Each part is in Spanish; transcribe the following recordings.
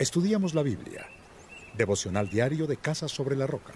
Estudiamos la Biblia. Devocional diario de Casa sobre la Roca.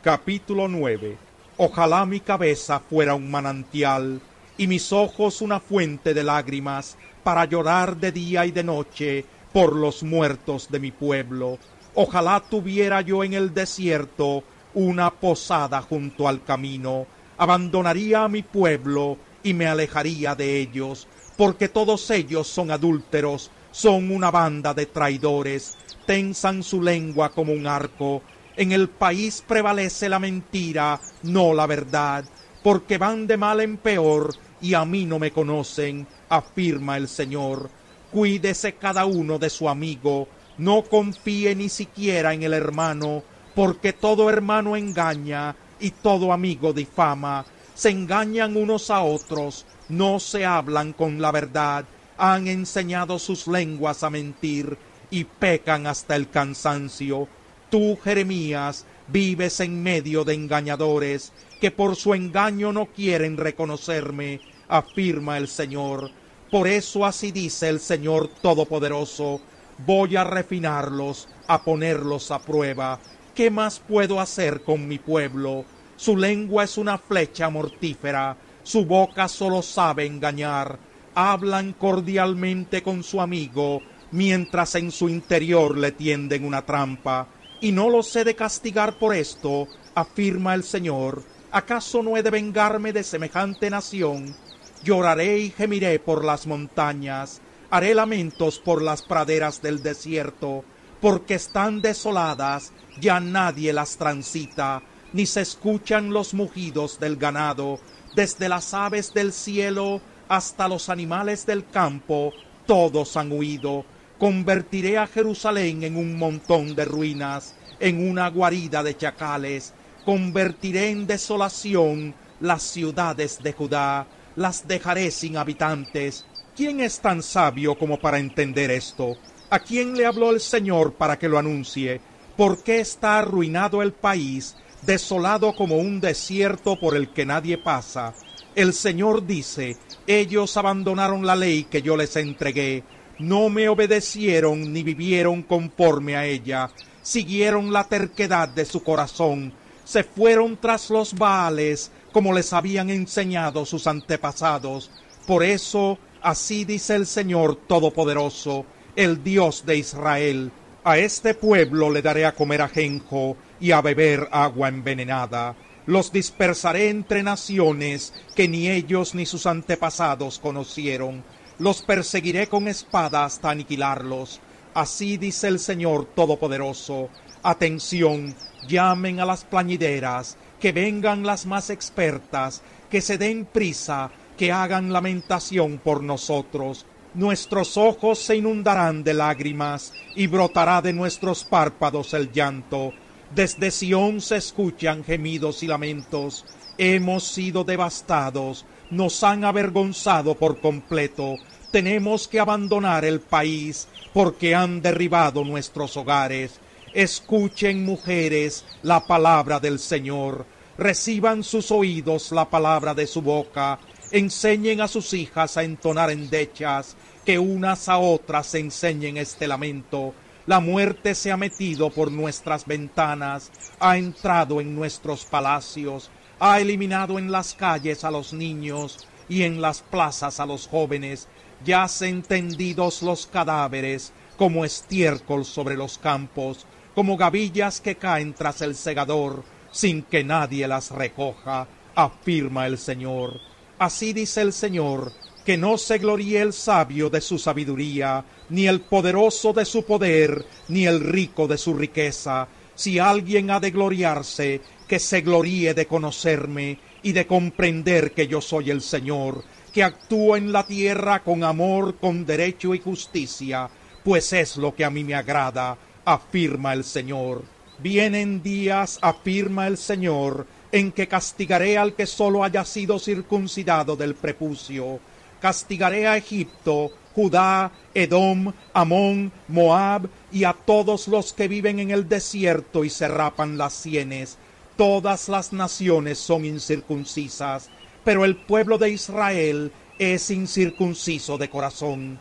Capítulo 9. Ojalá mi cabeza fuera un manantial y mis ojos una fuente de lágrimas para llorar de día y de noche por los muertos de mi pueblo. Ojalá tuviera yo en el desierto una posada junto al camino. Abandonaría a mi pueblo y me alejaría de ellos, porque todos ellos son adúlteros, son una banda de traidores, tensan su lengua como un arco. En el país prevalece la mentira, no la verdad, porque van de mal en peor y a mí no me conocen, afirma el Señor. Cuídese cada uno de su amigo, no confíe ni siquiera en el hermano, porque todo hermano engaña y todo amigo difama. Se engañan unos a otros, no se hablan con la verdad, han enseñado sus lenguas a mentir y pecan hasta el cansancio. Tú, Jeremías, vives en medio de engañadores que por su engaño no quieren reconocerme, afirma el Señor. Por eso así dice el Señor Todopoderoso, voy a refinarlos, a ponerlos a prueba. ¿Qué más puedo hacer con mi pueblo? Su lengua es una flecha mortífera, su boca solo sabe engañar. Hablan cordialmente con su amigo, mientras en su interior le tienden una trampa. Y no los he de castigar por esto, afirma el Señor. ¿Acaso no he de vengarme de semejante nación? Lloraré y gemiré por las montañas, haré lamentos por las praderas del desierto, porque están desoladas, ya nadie las transita, ni se escuchan los mugidos del ganado, desde las aves del cielo hasta los animales del campo, todos han huido. Convertiré a Jerusalén en un montón de ruinas, en una guarida de chacales, convertiré en desolación las ciudades de Judá, las dejaré sin habitantes. ¿Quién es tan sabio como para entender esto? ¿A quién le habló el Señor para que lo anuncie? ¿Por qué está arruinado el país, desolado como un desierto por el que nadie pasa? El Señor dice, ellos abandonaron la ley que yo les entregué, no me obedecieron ni vivieron conforme a ella, siguieron la terquedad de su corazón, se fueron tras los Baales, como les habían enseñado sus antepasados. Por eso, así dice el Señor Todopoderoso, el Dios de Israel, a este pueblo le daré a comer ajenjo y a beber agua envenenada. Los dispersaré entre naciones que ni ellos ni sus antepasados conocieron. Los perseguiré con espada hasta aniquilarlos. Así dice el Señor Todopoderoso. Atención, llamen a las plañideras, que vengan las más expertas, que se den prisa, que hagan lamentación por nosotros. Nuestros ojos se inundarán de lágrimas y brotará de nuestros párpados el llanto. Desde Sión se escuchan gemidos y lamentos. Hemos sido devastados, nos han avergonzado por completo. Tenemos que abandonar el país porque han derribado nuestros hogares. Escuchen, mujeres, la palabra del Señor. Reciban sus oídos la palabra de su boca. Enseñen a sus hijas a entonar endechas, que unas a otras enseñen este lamento. La muerte se ha metido por nuestras ventanas, ha entrado en nuestros palacios, ha eliminado en las calles a los niños y en las plazas a los jóvenes. Yacen tendidos los cadáveres como estiércol sobre los campos como gavillas que caen tras el segador sin que nadie las recoja, afirma el Señor. Así dice el Señor, que no se gloríe el sabio de su sabiduría, ni el poderoso de su poder, ni el rico de su riqueza. Si alguien ha de gloriarse, que se gloríe de conocerme y de comprender que yo soy el Señor, que actúo en la tierra con amor, con derecho y justicia, pues es lo que a mí me agrada afirma el Señor. Vienen días, afirma el Señor, en que castigaré al que sólo haya sido circuncidado del prepucio. Castigaré a Egipto, Judá, Edom, Amón, Moab y a todos los que viven en el desierto y se rapan las sienes. Todas las naciones son incircuncisas, pero el pueblo de Israel es incircunciso de corazón.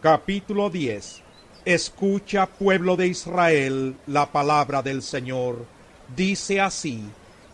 Capítulo 10 Escucha, pueblo de Israel, la palabra del Señor. Dice así,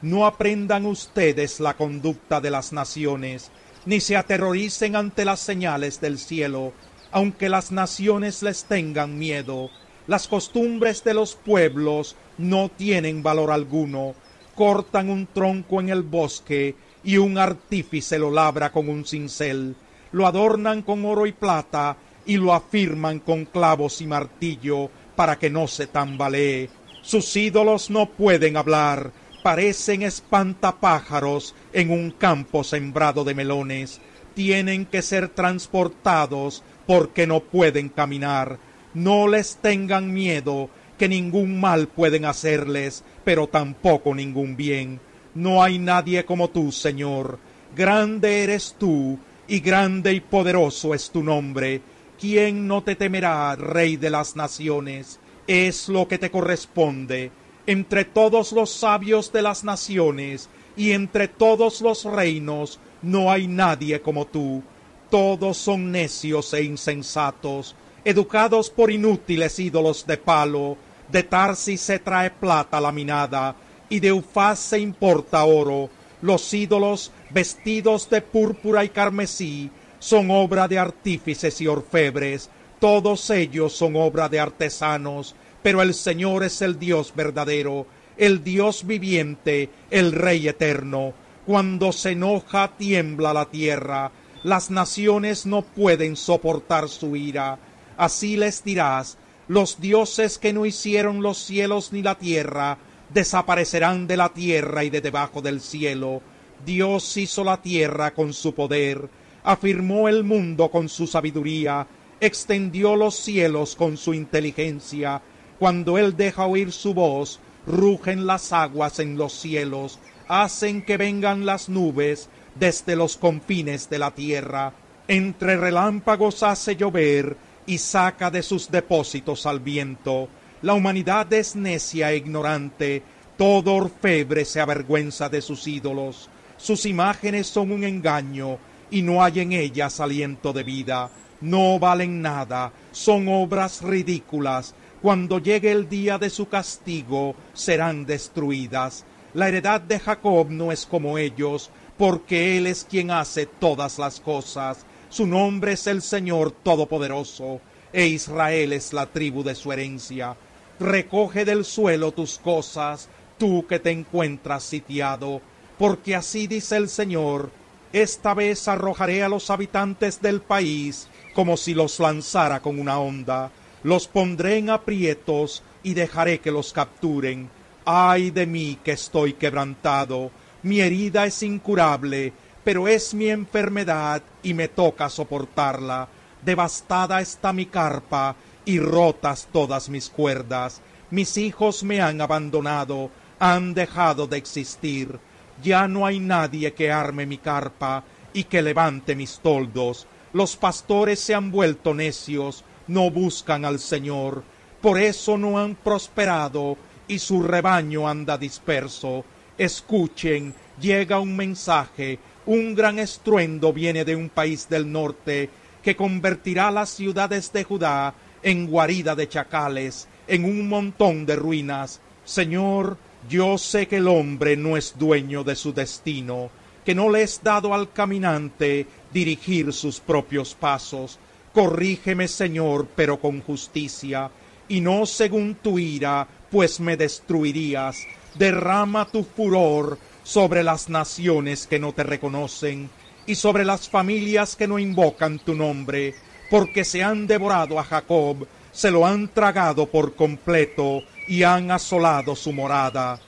no aprendan ustedes la conducta de las naciones, ni se aterroricen ante las señales del cielo, aunque las naciones les tengan miedo. Las costumbres de los pueblos no tienen valor alguno. Cortan un tronco en el bosque y un artífice lo labra con un cincel. Lo adornan con oro y plata y lo afirman con clavos y martillo para que no se tambalee. Sus ídolos no pueden hablar, parecen espantapájaros en un campo sembrado de melones. Tienen que ser transportados porque no pueden caminar. No les tengan miedo, que ningún mal pueden hacerles, pero tampoco ningún bien. No hay nadie como tú, Señor. Grande eres tú, y grande y poderoso es tu nombre ¿Quién no te temerá, Rey de las naciones? Es lo que te corresponde. Entre todos los sabios de las naciones y entre todos los reinos no hay nadie como tú. Todos son necios e insensatos, educados por inútiles ídolos de palo. De Tarsis se trae plata laminada y de Ufaz se importa oro. Los ídolos vestidos de púrpura y carmesí son obra de artífices y orfebres, todos ellos son obra de artesanos, pero el Señor es el Dios verdadero, el Dios viviente, el Rey eterno. Cuando se enoja tiembla la tierra, las naciones no pueden soportar su ira. Así les dirás, los dioses que no hicieron los cielos ni la tierra, desaparecerán de la tierra y de debajo del cielo. Dios hizo la tierra con su poder, afirmó el mundo con su sabiduría, extendió los cielos con su inteligencia. Cuando Él deja oír su voz, rugen las aguas en los cielos, hacen que vengan las nubes desde los confines de la tierra. Entre relámpagos hace llover y saca de sus depósitos al viento. La humanidad es necia e ignorante, todo orfebre se avergüenza de sus ídolos. Sus imágenes son un engaño, y no hay en ellas aliento de vida, no valen nada, son obras ridículas, cuando llegue el día de su castigo serán destruidas. La heredad de Jacob no es como ellos, porque Él es quien hace todas las cosas. Su nombre es el Señor Todopoderoso, e Israel es la tribu de su herencia. Recoge del suelo tus cosas, tú que te encuentras sitiado, porque así dice el Señor, esta vez arrojaré a los habitantes del país como si los lanzara con una onda. Los pondré en aprietos y dejaré que los capturen. Ay de mí que estoy quebrantado. Mi herida es incurable, pero es mi enfermedad y me toca soportarla. Devastada está mi carpa y rotas todas mis cuerdas. Mis hijos me han abandonado, han dejado de existir ya no hay nadie que arme mi carpa y que levante mis toldos. Los pastores se han vuelto necios, no buscan al Señor, por eso no han prosperado y su rebaño anda disperso. Escuchen, llega un mensaje, un gran estruendo viene de un país del norte que convertirá las ciudades de Judá en guarida de chacales, en un montón de ruinas. Señor, yo sé que el hombre no es dueño de su destino, que no le es dado al caminante dirigir sus propios pasos. Corrígeme, Señor, pero con justicia, y no según tu ira, pues me destruirías. Derrama tu furor sobre las naciones que no te reconocen, y sobre las familias que no invocan tu nombre, porque se han devorado a Jacob, se lo han tragado por completo, y han asolado su morada.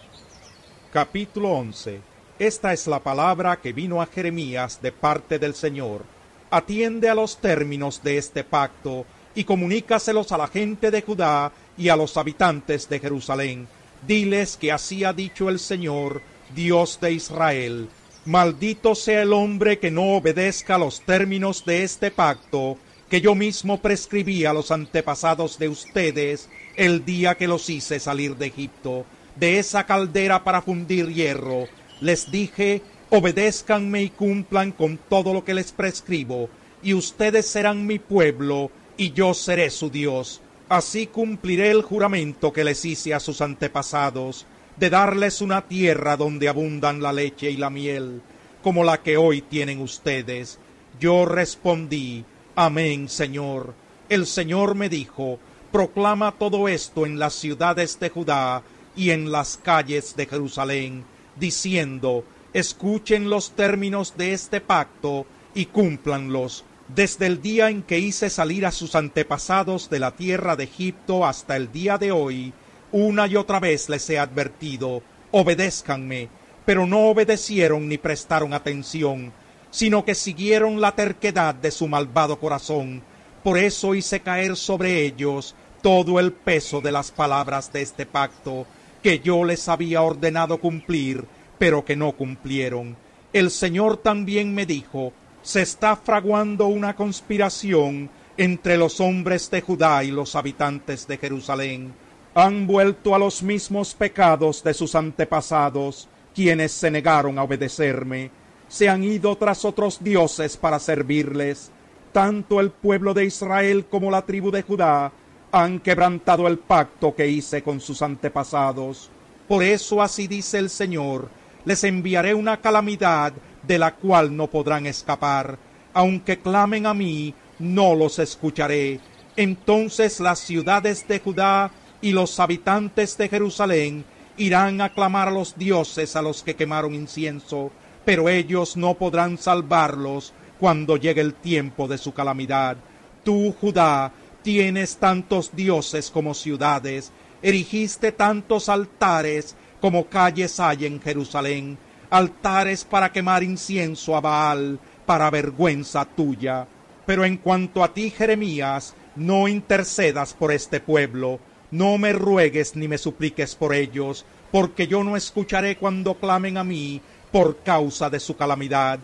Capítulo 11. Esta es la palabra que vino a Jeremías de parte del Señor. Atiende a los términos de este pacto y comunícaselos a la gente de Judá y a los habitantes de Jerusalén. Diles que así ha dicho el Señor, Dios de Israel. Maldito sea el hombre que no obedezca los términos de este pacto que yo mismo prescribí a los antepasados de ustedes el día que los hice salir de Egipto, de esa caldera para fundir hierro. Les dije, obedézcanme y cumplan con todo lo que les prescribo, y ustedes serán mi pueblo, y yo seré su Dios. Así cumpliré el juramento que les hice a sus antepasados, de darles una tierra donde abundan la leche y la miel, como la que hoy tienen ustedes. Yo respondí, Amén, Señor. El Señor me dijo, Proclama todo esto en las ciudades de Judá y en las calles de Jerusalén, diciendo, Escuchen los términos de este pacto y cúmplanlos. Desde el día en que hice salir a sus antepasados de la tierra de Egipto hasta el día de hoy, una y otra vez les he advertido, obedézcanme, pero no obedecieron ni prestaron atención, sino que siguieron la terquedad de su malvado corazón. Por eso hice caer sobre ellos todo el peso de las palabras de este pacto, que yo les había ordenado cumplir, pero que no cumplieron. El Señor también me dijo, se está fraguando una conspiración entre los hombres de Judá y los habitantes de Jerusalén. Han vuelto a los mismos pecados de sus antepasados, quienes se negaron a obedecerme. Se han ido tras otros dioses para servirles. Tanto el pueblo de Israel como la tribu de Judá han quebrantado el pacto que hice con sus antepasados. Por eso así dice el Señor, les enviaré una calamidad de la cual no podrán escapar. Aunque clamen a mí, no los escucharé. Entonces las ciudades de Judá y los habitantes de Jerusalén irán a clamar a los dioses a los que quemaron incienso, pero ellos no podrán salvarlos cuando llegue el tiempo de su calamidad. Tú, Judá, tienes tantos dioses como ciudades, erigiste tantos altares como calles hay en Jerusalén, altares para quemar incienso a Baal, para vergüenza tuya. Pero en cuanto a ti, Jeremías, no intercedas por este pueblo, no me ruegues ni me supliques por ellos, porque yo no escucharé cuando clamen a mí por causa de su calamidad.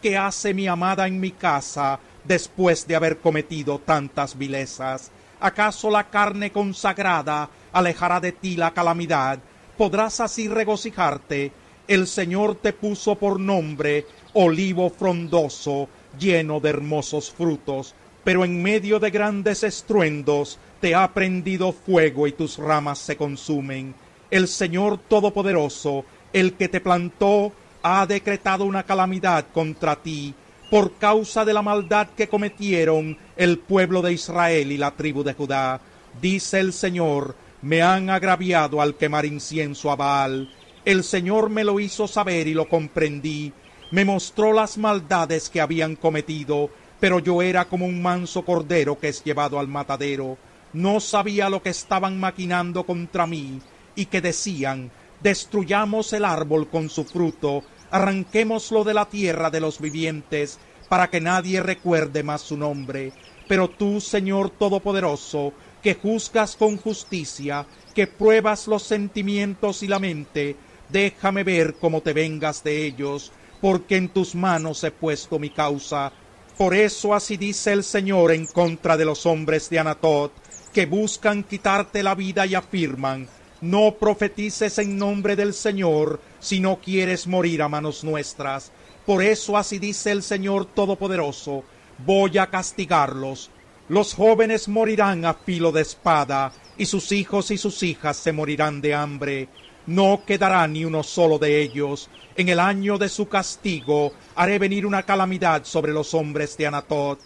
¿Qué hace mi amada en mi casa después de haber cometido tantas vilezas? ¿Acaso la carne consagrada alejará de ti la calamidad? ¿Podrás así regocijarte? El Señor te puso por nombre olivo frondoso, lleno de hermosos frutos, pero en medio de grandes estruendos te ha prendido fuego y tus ramas se consumen. El Señor Todopoderoso, el que te plantó, ha decretado una calamidad contra ti, por causa de la maldad que cometieron el pueblo de Israel y la tribu de Judá. Dice el Señor, me han agraviado al quemar incienso a Baal. El Señor me lo hizo saber y lo comprendí. Me mostró las maldades que habían cometido, pero yo era como un manso cordero que es llevado al matadero. No sabía lo que estaban maquinando contra mí y que decían, destruyamos el árbol con su fruto, arranquémoslo de la tierra de los vivientes, para que nadie recuerde más su nombre. Pero tú, Señor Todopoderoso, que juzgas con justicia, que pruebas los sentimientos y la mente, déjame ver cómo te vengas de ellos, porque en tus manos he puesto mi causa. Por eso así dice el Señor en contra de los hombres de Anatot, que buscan quitarte la vida y afirman, no profetices en nombre del Señor si no quieres morir a manos nuestras. Por eso así dice el Señor Todopoderoso, voy a castigarlos. Los jóvenes morirán a filo de espada, y sus hijos y sus hijas se morirán de hambre. No quedará ni uno solo de ellos. En el año de su castigo haré venir una calamidad sobre los hombres de Anatot